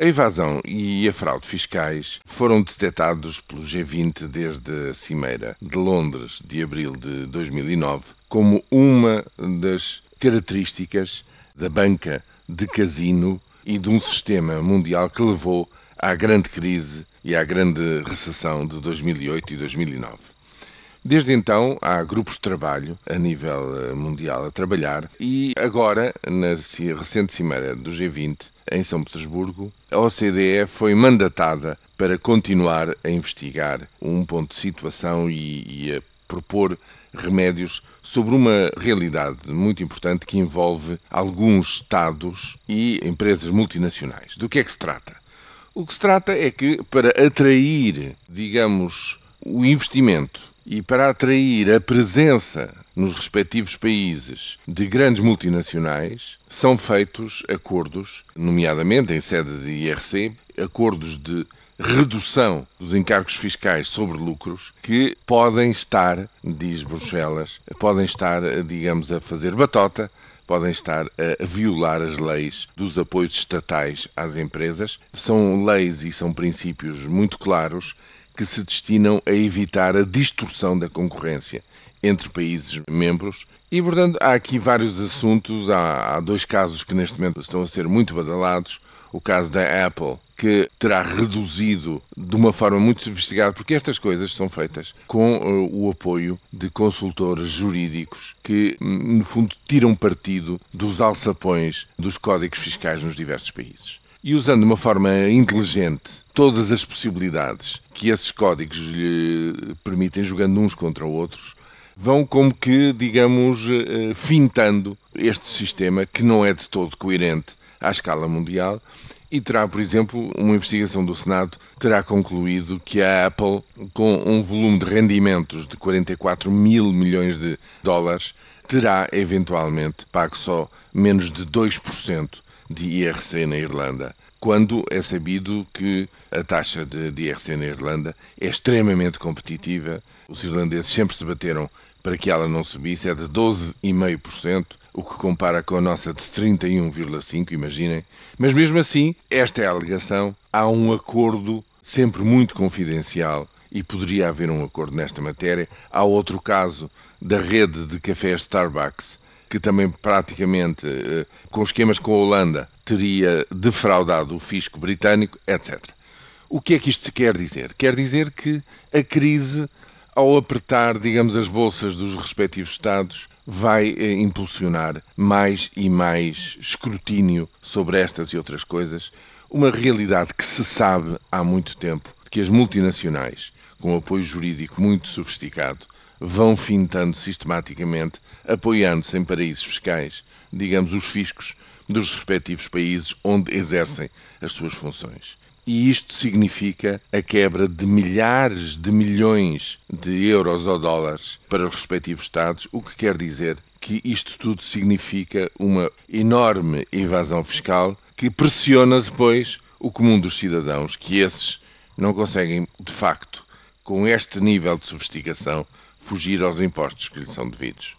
A evasão e a fraude fiscais foram detectados pelo G20 desde a Cimeira de Londres de abril de 2009 como uma das características da banca de casino e de um sistema mundial que levou à grande crise e à grande recessão de 2008 e 2009. Desde então, há grupos de trabalho a nível eh, mundial a trabalhar e agora, na recente cimeira do G20, em São Petersburgo, a OCDE foi mandatada para continuar a investigar um ponto de situação e, e a propor remédios sobre uma realidade muito importante que envolve alguns Estados e empresas multinacionais. Do que é que se trata? O que se trata é que, para atrair, digamos, o investimento e para atrair a presença nos respectivos países de grandes multinacionais, são feitos acordos, nomeadamente em sede de IRC, acordos de redução dos encargos fiscais sobre lucros que podem estar, diz Bruxelas, podem estar, digamos, a fazer batota podem estar a violar as leis dos apoios estatais às empresas. São leis e são princípios muito claros que se destinam a evitar a distorção da concorrência entre países membros. E, portanto, há aqui vários assuntos. Há, há, dois casos que neste momento estão a ser muito badalados. O caso da Apple, que terá reduzido de uma forma muito sofisticada, porque estas coisas são feitas com uh, o apoio de consultores jurídicos que, no fundo, tiram partido dos alçapões dos códigos fiscais nos diversos países e usando de uma forma inteligente todas as possibilidades que esses códigos lhe permitem, jogando uns contra outros, vão como que, digamos, eh, fintando este sistema que não é de todo coerente à escala mundial. E terá, por exemplo, uma investigação do Senado terá concluído que a Apple, com um volume de rendimentos de 44 mil milhões de dólares, terá eventualmente pago só menos de 2% de IRC na Irlanda, quando é sabido que a taxa de, de IRC na Irlanda é extremamente competitiva. Os irlandeses sempre se bateram para que ela não subisse, é de 12,5%, o que compara com a nossa de 31,5%, imaginem. Mas mesmo assim, esta é a alegação. Há um acordo sempre muito confidencial e poderia haver um acordo nesta matéria. Há outro caso da rede de cafés Starbucks que também praticamente, eh, com esquemas com a Holanda, teria defraudado o fisco britânico, etc. O que é que isto quer dizer? Quer dizer que a crise, ao apertar, digamos, as bolsas dos respectivos Estados, vai eh, impulsionar mais e mais escrutínio sobre estas e outras coisas. Uma realidade que se sabe há muito tempo, que as multinacionais, com apoio jurídico muito sofisticado, vão fintando sistematicamente, apoiando-se em paraísos fiscais, digamos, os fiscos dos respectivos países onde exercem as suas funções. E isto significa a quebra de milhares de milhões de euros ou dólares para os respectivos Estados, o que quer dizer que isto tudo significa uma enorme evasão fiscal que pressiona depois o comum dos cidadãos, que esses não conseguem, de facto, com este nível de sofisticação, fugir aos impostos que lhe são devidos.